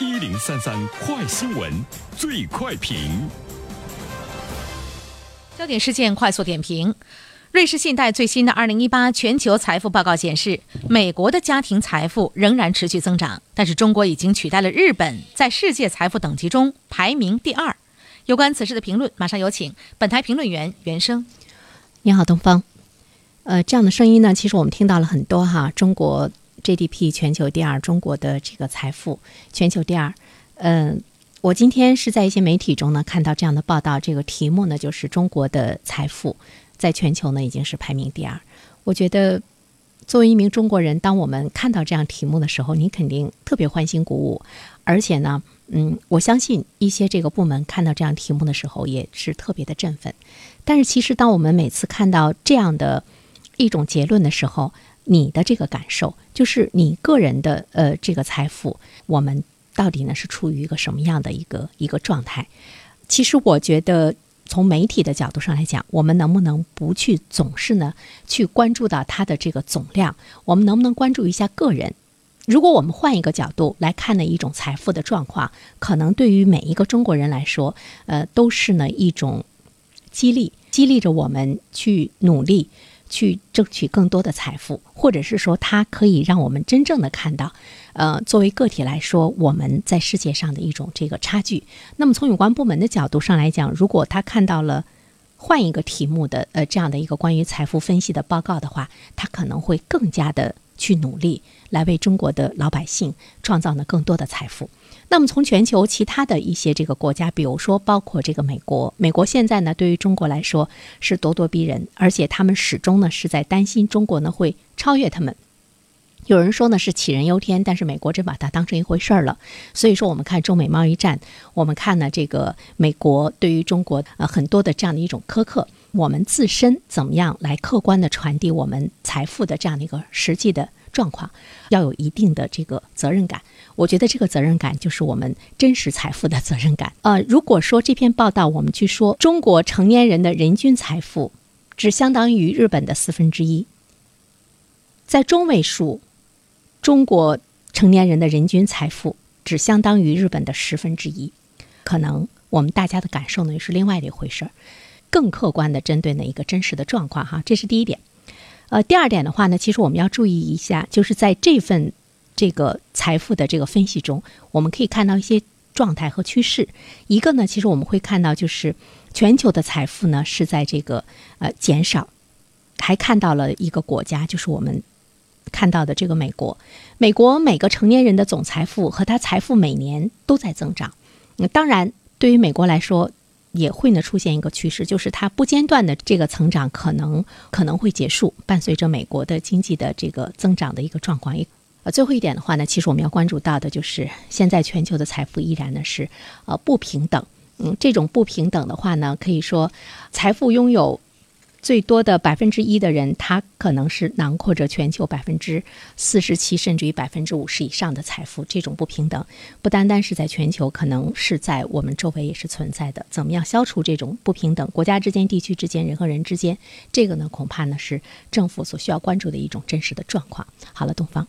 一零三三快新闻，最快评。焦点事件快速点评：瑞士信贷最新的二零一八全球财富报告显示，美国的家庭财富仍然持续增长，但是中国已经取代了日本，在世界财富等级中排名第二。有关此事的评论，马上有请本台评论员袁生。你好，东方。呃，这样的声音呢，其实我们听到了很多哈。中国 GDP 全球第二，中国的这个财富全球第二。嗯，我今天是在一些媒体中呢看到这样的报道，这个题目呢就是中国的财富在全球呢已经是排名第二。我觉得作为一名中国人，当我们看到这样题目的时候，你肯定特别欢欣鼓舞，而且呢。嗯，我相信一些这个部门看到这样题目的时候也是特别的振奋。但是，其实当我们每次看到这样的一种结论的时候，你的这个感受就是你个人的呃这个财富，我们到底呢是处于一个什么样的一个一个状态？其实，我觉得从媒体的角度上来讲，我们能不能不去总是呢去关注到它的这个总量？我们能不能关注一下个人？如果我们换一个角度来看呢，一种财富的状况，可能对于每一个中国人来说，呃，都是呢一种激励，激励着我们去努力，去争取更多的财富，或者是说，它可以让我们真正的看到，呃，作为个体来说，我们在世界上的一种这个差距。那么，从有关部门的角度上来讲，如果他看到了换一个题目的呃这样的一个关于财富分析的报告的话，他可能会更加的。去努力来为中国的老百姓创造呢更多的财富。那么从全球其他的一些这个国家，比如说包括这个美国，美国现在呢对于中国来说是咄咄逼人，而且他们始终呢是在担心中国呢会超越他们。有人说呢是杞人忧天，但是美国真把它当成一回事儿了。所以说我们看中美贸易战，我们看呢这个美国对于中国呃很多的这样的一种苛刻。我们自身怎么样来客观的传递我们财富的这样的一个实际的状况，要有一定的这个责任感。我觉得这个责任感就是我们真实财富的责任感。呃，如果说这篇报道我们去说中国成年人的人均财富只相当于日本的四分之一，在中位数，中国成年人的人均财富只相当于日本的十分之一，可能我们大家的感受呢又是另外一回事儿。更客观的针对那一个真实的状况哈，这是第一点。呃，第二点的话呢，其实我们要注意一下，就是在这份这个财富的这个分析中，我们可以看到一些状态和趋势。一个呢，其实我们会看到，就是全球的财富呢是在这个呃减少，还看到了一个国家，就是我们看到的这个美国。美国每个成年人的总财富和他财富每年都在增长。那当然，对于美国来说。也会呢出现一个趋势，就是它不间断的这个成长可能可能会结束，伴随着美国的经济的这个增长的一个状况。呃，最后一点的话呢，其实我们要关注到的就是现在全球的财富依然呢是呃不平等。嗯，这种不平等的话呢，可以说财富拥有。最多的百分之一的人，他可能是囊括着全球百分之四十七，甚至于百分之五十以上的财富。这种不平等，不单单是在全球，可能是在我们周围也是存在的。怎么样消除这种不平等？国家之间、地区之间、人和人之间，这个呢，恐怕呢是政府所需要关注的一种真实的状况。好了，东方。